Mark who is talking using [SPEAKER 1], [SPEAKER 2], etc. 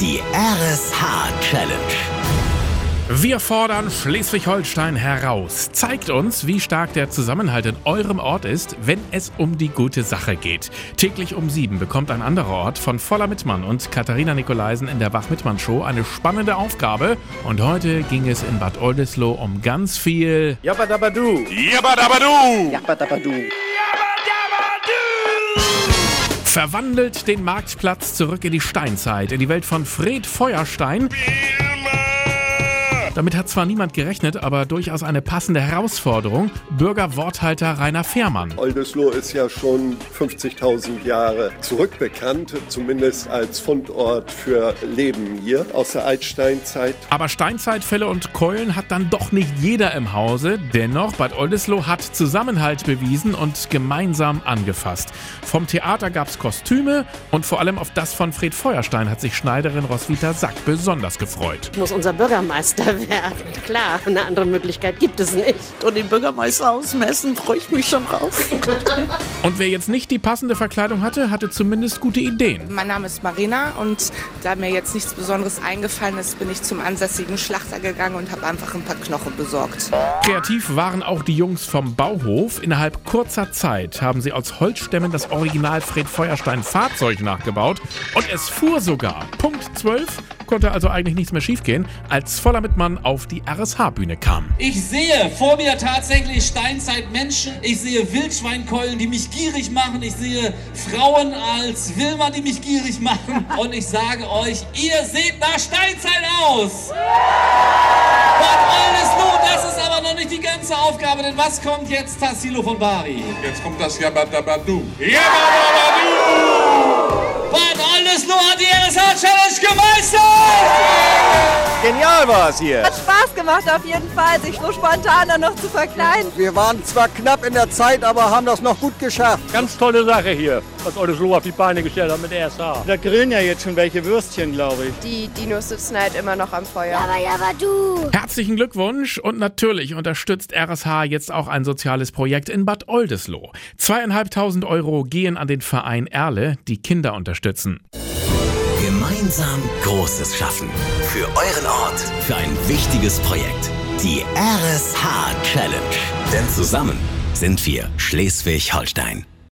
[SPEAKER 1] Die RSH-Challenge.
[SPEAKER 2] Wir fordern Schleswig-Holstein heraus. Zeigt uns, wie stark der Zusammenhalt in eurem Ort ist, wenn es um die gute Sache geht. Täglich um sieben bekommt ein anderer Ort von Voller Mittmann und Katharina Nikolaisen in der Wach-Mittmann-Show eine spannende Aufgabe. Und heute ging es in Bad Oldesloe um ganz viel.
[SPEAKER 3] Jabbadabadu.
[SPEAKER 4] Jabbadabadu.
[SPEAKER 3] Jabbadabadu.
[SPEAKER 2] Verwandelt den Marktplatz zurück in die Steinzeit, in die Welt von Fred Feuerstein. Damit hat zwar niemand gerechnet, aber durchaus eine passende Herausforderung. Bürgerworthalter Rainer Fehrmann.
[SPEAKER 5] Oldesloe ist ja schon 50.000 Jahre zurückbekannt, zumindest als Fundort für Leben hier aus der Altsteinzeit.
[SPEAKER 2] Aber Steinzeitfälle und Keulen hat dann doch nicht jeder im Hause. Dennoch, Bad Oldesloe hat Zusammenhalt bewiesen und gemeinsam angefasst. Vom Theater gab's Kostüme und vor allem auf das von Fred Feuerstein hat sich Schneiderin Roswitha Sack besonders gefreut.
[SPEAKER 6] Muss unser Bürgermeister werden. Klar, eine andere Möglichkeit gibt es nicht.
[SPEAKER 7] Und den Bürgermeister ausmessen, freue ich mich schon drauf.
[SPEAKER 2] Und wer jetzt nicht die passende Verkleidung hatte, hatte zumindest gute Ideen.
[SPEAKER 8] Mein Name ist Marina und da mir jetzt nichts Besonderes eingefallen ist, bin ich zum ansässigen Schlachter gegangen und habe einfach ein paar Knochen besorgt.
[SPEAKER 2] Kreativ waren auch die Jungs vom Bauhof. Innerhalb kurzer Zeit haben sie aus Holzstämmen das Original Fred Feuerstein Fahrzeug nachgebaut und es fuhr sogar. Punkt 12 konnte also eigentlich nichts mehr schiefgehen, als Voller Mittmann auf die RSH-Bühne kam.
[SPEAKER 9] Ich sehe vor mir tatsächlich Steinzeitmenschen. Ich sehe Wildschweinkeulen, die mich gierig machen. Ich sehe Frauen als Wilma, die mich gierig machen. Und ich sage euch, ihr seht nach Steinzeit aus. Bad Oldesloe, das ist aber noch nicht die ganze Aufgabe, denn was kommt jetzt, Tassilo von Bari?
[SPEAKER 4] Jetzt kommt das Jabbadabadu.
[SPEAKER 9] Jabbadabadu! Bad Oldesloe hat die RSH-Challenge gemeistert!
[SPEAKER 3] Genial war es hier.
[SPEAKER 10] Hat Spaß gemacht auf jeden Fall, sich so spontan dann noch zu verkleiden.
[SPEAKER 3] Wir waren zwar knapp in der Zeit, aber haben das noch gut geschafft.
[SPEAKER 11] Ganz tolle Sache hier, was Oldesloe auf die Beine gestellt hat mit RSH.
[SPEAKER 12] Da grillen ja jetzt schon welche Würstchen, glaube ich.
[SPEAKER 10] Die Dinos sitzen halt immer noch am Feuer.
[SPEAKER 13] Aber ja, aber du.
[SPEAKER 2] Herzlichen Glückwunsch und natürlich unterstützt RSH jetzt auch ein soziales Projekt in Bad Oldesloe. Zweieinhalbtausend Euro gehen an den Verein Erle, die Kinder unterstützen.
[SPEAKER 1] Gemeinsam Großes schaffen. Für euren Ort. Für ein wichtiges Projekt. Die RSH Challenge. Denn zusammen sind wir Schleswig-Holstein.